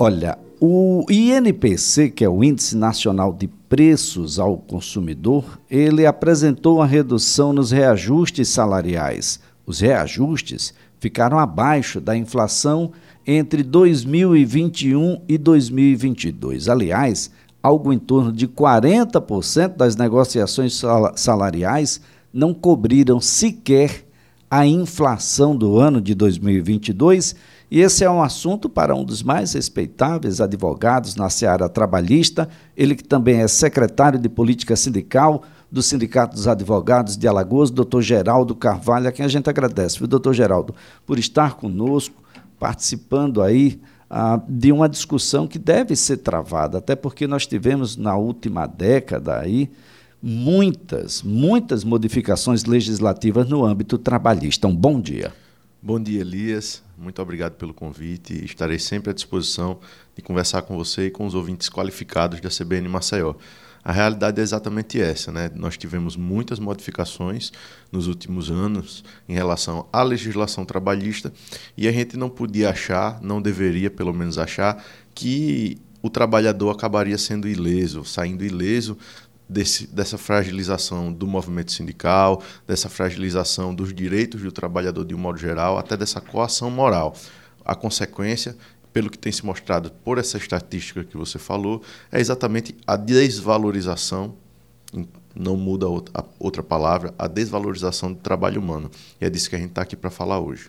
Olha, o INPC, que é o Índice Nacional de Preços ao Consumidor, ele apresentou uma redução nos reajustes salariais. Os reajustes ficaram abaixo da inflação entre 2021 e 2022. Aliás, algo em torno de 40% das negociações salariais não cobriram sequer a inflação do ano de 2022, e esse é um assunto para um dos mais respeitáveis advogados na seara trabalhista, ele que também é secretário de Política Sindical do Sindicato dos Advogados de Alagoas, doutor Geraldo Carvalho, a quem a gente agradece, viu, doutor Geraldo, por estar conosco, participando aí ah, de uma discussão que deve ser travada, até porque nós tivemos na última década aí muitas, muitas modificações legislativas no âmbito trabalhista. Um bom dia. Bom dia, Elias. Muito obrigado pelo convite. Estarei sempre à disposição de conversar com você e com os ouvintes qualificados da CBN Maceió. A realidade é exatamente essa, né? Nós tivemos muitas modificações nos últimos anos em relação à legislação trabalhista e a gente não podia achar, não deveria pelo menos achar, que o trabalhador acabaria sendo ileso, saindo ileso desse, dessa fragilização do movimento sindical, dessa fragilização dos direitos do trabalhador de um modo geral, até dessa coação moral. A consequência, pelo que tem se mostrado por essa estatística que você falou, é exatamente a desvalorização, não muda a outra palavra, a desvalorização do trabalho humano. E é disso que a gente está aqui para falar hoje.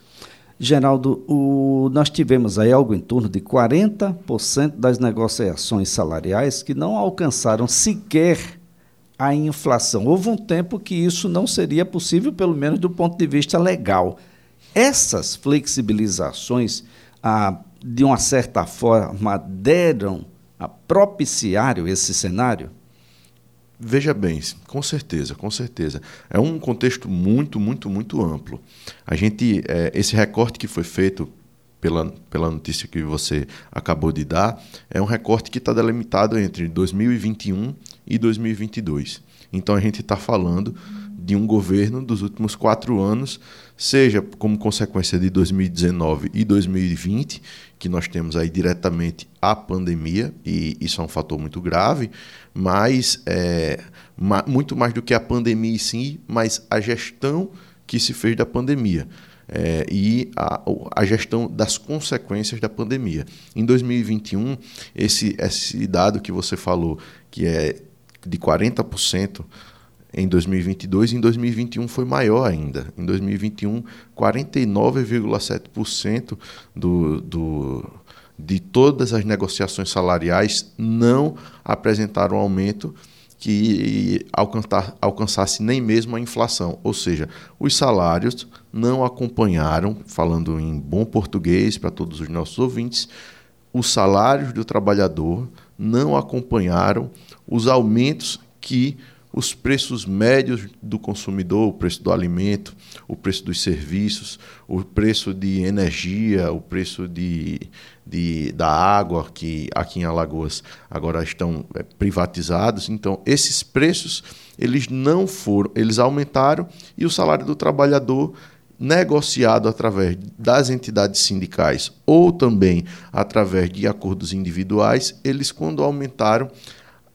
Geraldo, o, nós tivemos aí algo em torno de 40% das negociações salariais que não alcançaram sequer a inflação. Houve um tempo que isso não seria possível, pelo menos do ponto de vista legal. Essas flexibilizações, ah, de uma certa forma, deram, a esse cenário? Veja bem, com certeza, com certeza. É um contexto muito, muito, muito amplo. A gente, é, esse recorte que foi feito pela, pela notícia que você acabou de dar, é um recorte que está delimitado entre 2021 e 2022. Então a gente está falando de um governo dos últimos quatro anos, seja como consequência de 2019 e 2020, que nós temos aí diretamente a pandemia, e isso é um fator muito grave, mas é, muito mais do que a pandemia em si, mas a gestão que se fez da pandemia é, e a, a, gestão das consequências da pandemia. Em 2021, esse, esse dado que você falou, que é de 40% em 2022, em 2021 foi maior ainda. Em 2021, 49,7% do, do, de todas as negociações salariais não apresentaram aumento que alcançar, alcançasse nem mesmo a inflação. Ou seja, os salários não acompanharam, falando em bom português para todos os nossos ouvintes, os salários do trabalhador não acompanharam os aumentos que os preços médios do consumidor, o preço do alimento, o preço dos serviços, o preço de energia, o preço de, de, da água, que aqui em Alagoas agora estão é, privatizados. Então, esses preços eles não foram, eles aumentaram e o salário do trabalhador negociado através das entidades sindicais ou também através de acordos individuais, eles quando aumentaram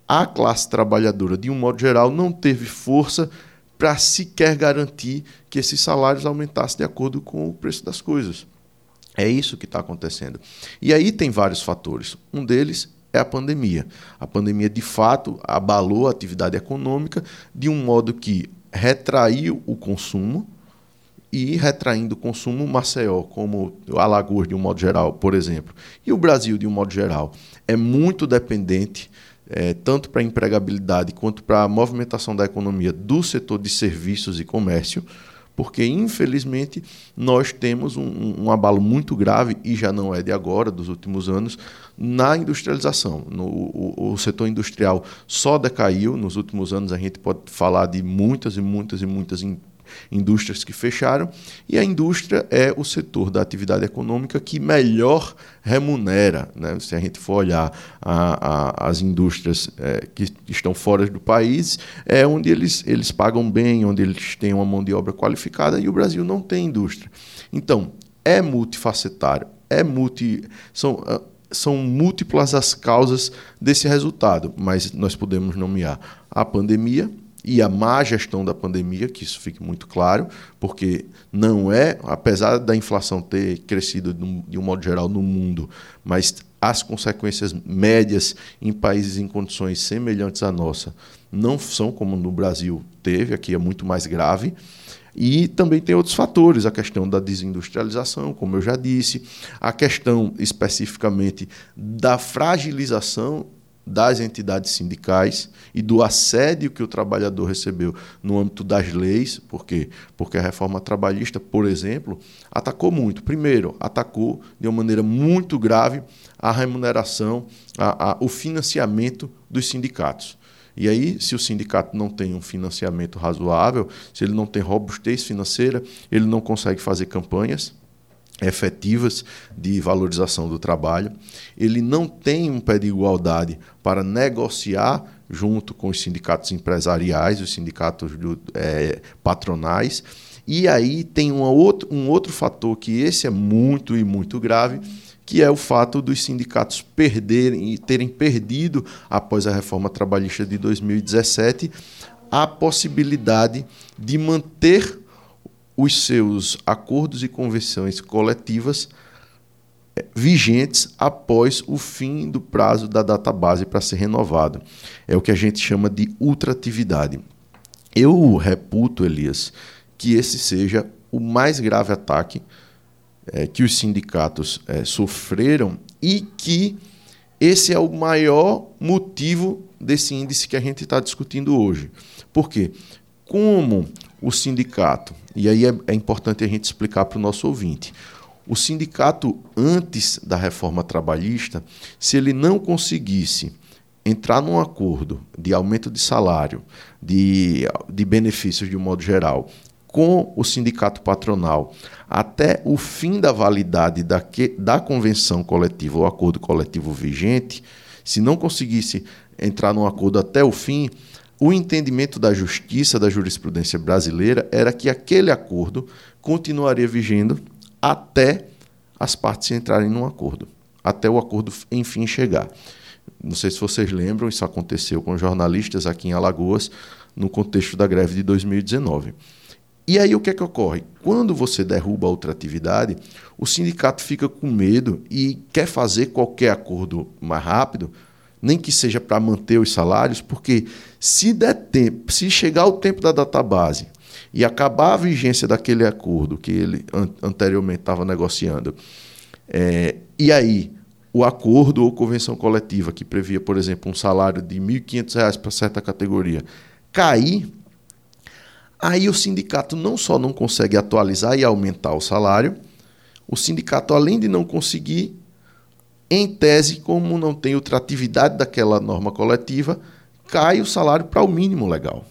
a classe trabalhadora, de um modo geral, não teve força para sequer garantir que esses salários aumentassem de acordo com o preço das coisas. É isso que está acontecendo. E aí tem vários fatores. Um deles é a pandemia. A pandemia, de fato, abalou a atividade econômica de um modo que retraiu o consumo, e retraindo o consumo, Maceió, como Alagoas de um modo geral, por exemplo, e o Brasil de um modo geral, é muito dependente é, tanto para a empregabilidade quanto para a movimentação da economia do setor de serviços e comércio, porque infelizmente nós temos um, um, abalo muito grave, e já não é de agora, dos últimos anos, na industrialização. No, o, o setor industrial só decaiu, nos últimos anos a gente pode falar de muitas e muitas e muitas indústrias que fecharam, e a indústria é o setor da atividade econômica que melhor remunera. Né? Se a gente for olhar a, a, as indústrias é, que estão fora do país, é onde eles, eles pagam bem, onde eles têm uma mão de obra qualificada, e o Brasil não tem indústria. Então, é multifacetário, é multi. São, ah, são múltiplas as causas desse resultado, mas nós podemos nomear a pandemia e a má gestão da pandemia, que isso fique muito claro, porque não é, apesar da inflação ter crescido de um modo geral no mundo, mas as consequências médias em países em condições semelhantes à nossa não são como no Brasil teve, aqui é muito mais grave. E também tem outros fatores, a questão da desindustrialização, como eu já disse, a questão especificamente da fragilização das entidades sindicais e do assédio que o trabalhador recebeu no âmbito das leis, por quê? Porque a reforma trabalhista, por exemplo, atacou muito. Primeiro, atacou de uma maneira muito grave a remuneração, a, a, o financiamento dos sindicatos. E aí, se o sindicato não tem um financiamento razoável, se ele não tem robustez financeira, ele não consegue fazer campanhas efetivas de valorização do trabalho, ele não tem um pé de igualdade para negociar junto com os sindicatos empresariais, os sindicatos do, é, patronais, e aí tem uma outro, um outro fator que esse é muito e muito grave, que é o fato dos sindicatos perderem e terem perdido, após a reforma trabalhista de 2017, a possibilidade de manter os seus acordos e convenções coletivas eh, vigentes após o fim do prazo da database para ser renovado. É o que a gente chama de ultratividade. Eu reputo, Elias, que esse seja o mais grave ataque é, que os sindicatos é, sofreram e que esse é o maior motivo desse índice que a gente está discutindo hoje. Por quê? Como o sindicato, e aí é, é importante a gente explicar para o nosso ouvinte, o sindicato, antes da reforma trabalhista, se ele não conseguisse entrar num acordo de aumento de salário, de, de benefícios de um modo geral, com o sindicato patronal até o fim da validade da, que, da convenção coletiva ou acordo coletivo vigente, se não conseguisse entrar num acordo até o fim, o entendimento da justiça, da jurisprudência brasileira, era que aquele acordo continuaria vigendo até as partes entrarem num acordo, até o acordo enfim chegar. Não sei se vocês lembram, isso aconteceu com jornalistas aqui em Alagoas, no contexto da greve de 2019. E aí o que é que ocorre? Quando você derruba outra atividade, o sindicato fica com medo e quer fazer qualquer acordo mais rápido, nem que seja para manter os salários, porque se der tempo, se chegar o tempo da database e acabar a vigência daquele acordo que ele an anteriormente estava negociando, é, e aí o acordo ou convenção coletiva que previa, por exemplo, um salário de R$ 1.500 para certa categoria cair Aí o sindicato não só não consegue atualizar e aumentar o salário, o sindicato, além de não conseguir, em tese, como não tem ultratividade daquela norma coletiva, cai o salário para o mínimo legal.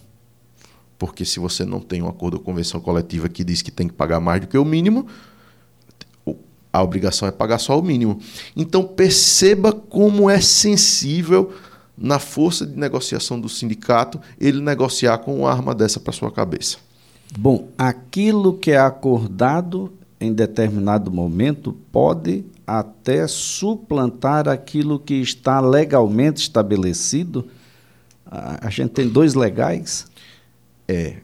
Porque se você não tem um acordo ou convenção coletiva que diz que tem que pagar mais do que o mínimo, a obrigação é pagar só o mínimo. Então perceba como é sensível na força de negociação do sindicato, ele negociar com uma arma dessa para sua cabeça. Bom, aquilo que é acordado em determinado momento pode até suplantar aquilo que está legalmente estabelecido. A gente tem dois legais? É,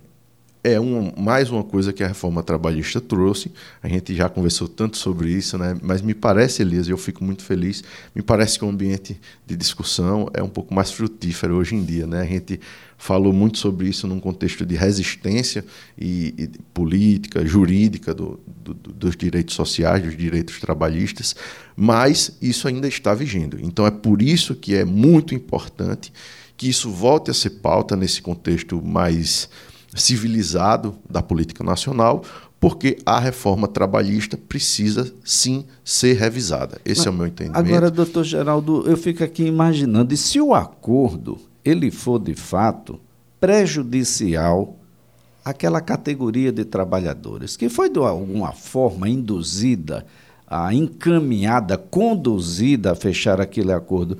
é um, mais uma coisa que a reforma trabalhista trouxe. A gente já conversou tanto sobre isso, né? mas me parece, Elias, eu fico muito feliz, me parece que o ambiente de discussão é um pouco mais frutífero hoje em dia. Né? A gente falou muito sobre isso num contexto de resistência e, e política, jurídica do, do, dos direitos sociais, dos direitos trabalhistas, mas isso ainda está vigendo. Então é por isso que é muito importante que isso volte a ser pauta nesse contexto mais civilizado da política nacional, porque a reforma trabalhista precisa sim ser revisada. Esse Mas, é o meu entendimento. Agora, doutor Geraldo, eu fico aqui imaginando, e se o acordo ele for de fato prejudicial àquela categoria de trabalhadores que foi de alguma forma induzida, encaminhada, conduzida a fechar aquele acordo,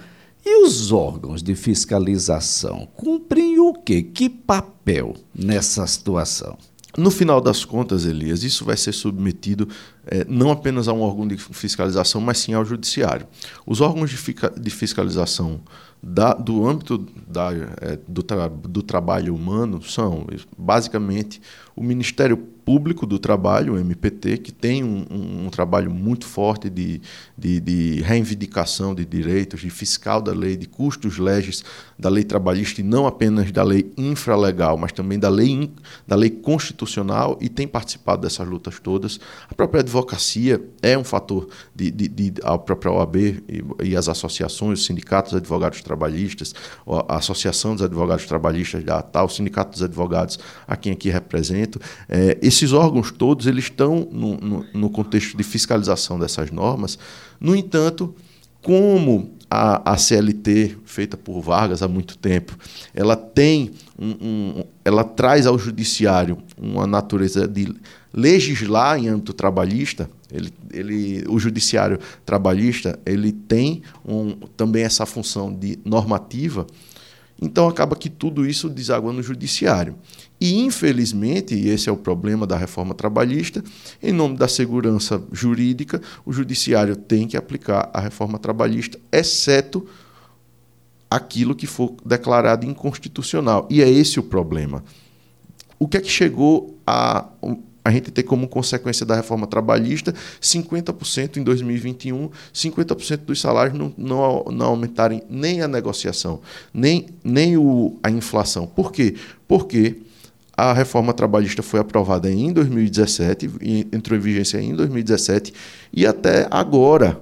e os órgãos de fiscalização cumprem o quê? Que papel nessa situação? No final das contas, Elias, isso vai ser submetido é, não apenas a um órgão de fiscalização, mas sim ao judiciário. Os órgãos de, de fiscalização da, do âmbito da, é, do, tra, do trabalho humano são, basicamente, o Ministério Público do Trabalho, o MPT, que tem um, um, um trabalho muito forte de, de, de, reivindicação de direitos, de fiscal da lei, de custos legis da lei trabalhista e não apenas da lei infralegal, mas também da lei, da lei constitucional e tem participado dessas lutas todas. A própria advocacia é um fator de, de, de a própria OAB e, e, as associações, os sindicatos de advogados trabalhistas, a Associação dos Advogados Trabalhistas da tal, o Sindicato dos Advogados, a quem aqui É, esses órgãos todos eles estão no, no, no contexto de fiscalização dessas normas. No entanto, como a, a, CLT, feita por Vargas há muito tempo, ela tem um, um, ela traz ao judiciário uma natureza de legislar em âmbito trabalhista. Ele, ele, o judiciário trabalhista ele tem um, também essa função de normativa. Então acaba que tudo isso deságua no judiciário. E, infelizmente, e esse é o problema da reforma trabalhista, em nome da segurança jurídica, o judiciário tem que aplicar a reforma trabalhista, exceto aquilo que for declarado inconstitucional. E é esse o problema. O que é que chegou a a gente ter como consequência da reforma trabalhista 50% em 2021, 50% dos salários não, não, não aumentarem nem a negociação, nem, nem o, a inflação. Por quê? Porque a reforma trabalhista foi aprovada em 2017, entrou em vigência em 2017 e até agora,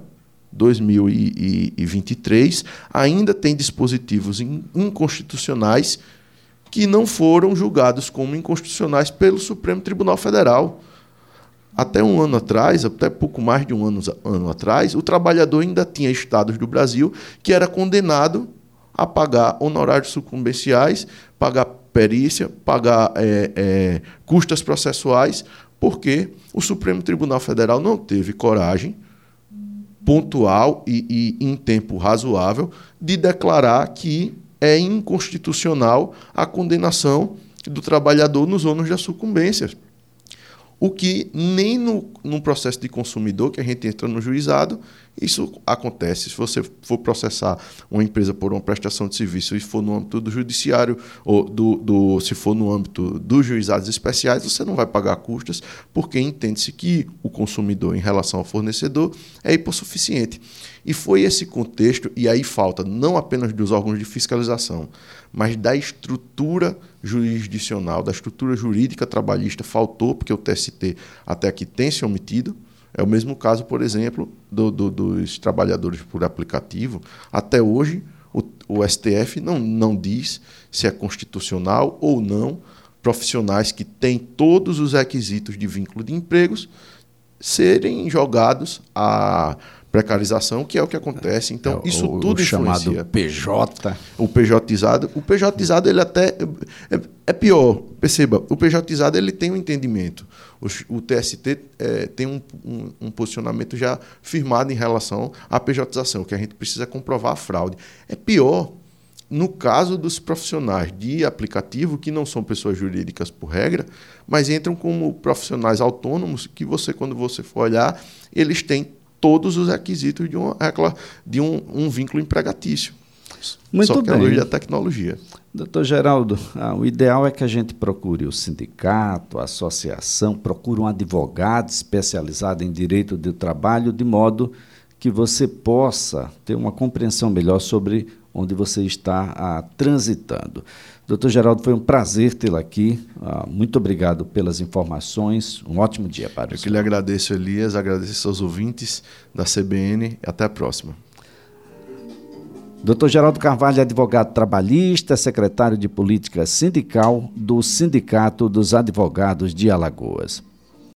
2023, ainda tem dispositivos inconstitucionais que não foram julgados como inconstitucionais pelo Supremo Tribunal Federal. Até um ano atrás, até pouco mais de um ano, ano atrás, o trabalhador ainda tinha estados do Brasil que era condenado a pagar honorários sucumbenciais, pagar perícia, pagar é, é, custas processuais, porque o Supremo Tribunal Federal não teve coragem pontual e, e em tempo razoável de declarar que é inconstitucional a condenação do trabalhador nos ônus da sucumbência. O que nem no, no processo de consumidor, que a gente entra no juizado, isso acontece. Se você for processar uma empresa por uma prestação de serviço e for no âmbito do judiciário, ou do, do, se for no âmbito dos juizados especiais, você não vai pagar custas, porque entende-se que o consumidor, em relação ao fornecedor, é hipossuficiente. E foi esse contexto, e aí falta não apenas dos órgãos de fiscalização, mas da estrutura jurisdicional, da estrutura jurídica trabalhista, faltou, porque o TST até aqui tem se omitido. É o mesmo caso, por exemplo, do, do, dos trabalhadores por aplicativo. Até hoje, o, o STF não, não diz se é constitucional ou não profissionais que têm todos os requisitos de vínculo de empregos serem jogados a precarização, que é o que acontece. Então, é, isso o, tudo o chamado PJ. O PJizado. O PJizado, ele até é, é, pior. Perceba, o PJizado ele tem um entendimento. O, o TST é, tem um, um, um, posicionamento já firmado em relação à PJização, que a gente precisa comprovar a fraude. É pior no caso dos profissionais de aplicativo, que não são pessoas jurídicas por regra, mas entram como profissionais autônomos, que você, quando você for olhar, eles têm todos os requisitos de, uma, de um, um vínculo empregatício. Muito Só que bem. é da tecnologia. Doutor Geraldo, ah, o ideal é que a gente procure o sindicato, a associação, procure um advogado especializado em direito do trabalho, de modo que você possa ter uma compreensão melhor sobre onde você está ah, transitando. Doutor Geraldo, foi um prazer tê-lo aqui. Ah, muito obrigado pelas informações. Um ótimo dia para o Eu que lhe agradeço, Elias, agradeço aos ouvintes da CBN. Até a próxima. Doutor Geraldo Carvalho, advogado trabalhista, secretário de Política Sindical do Sindicato dos Advogados de Alagoas.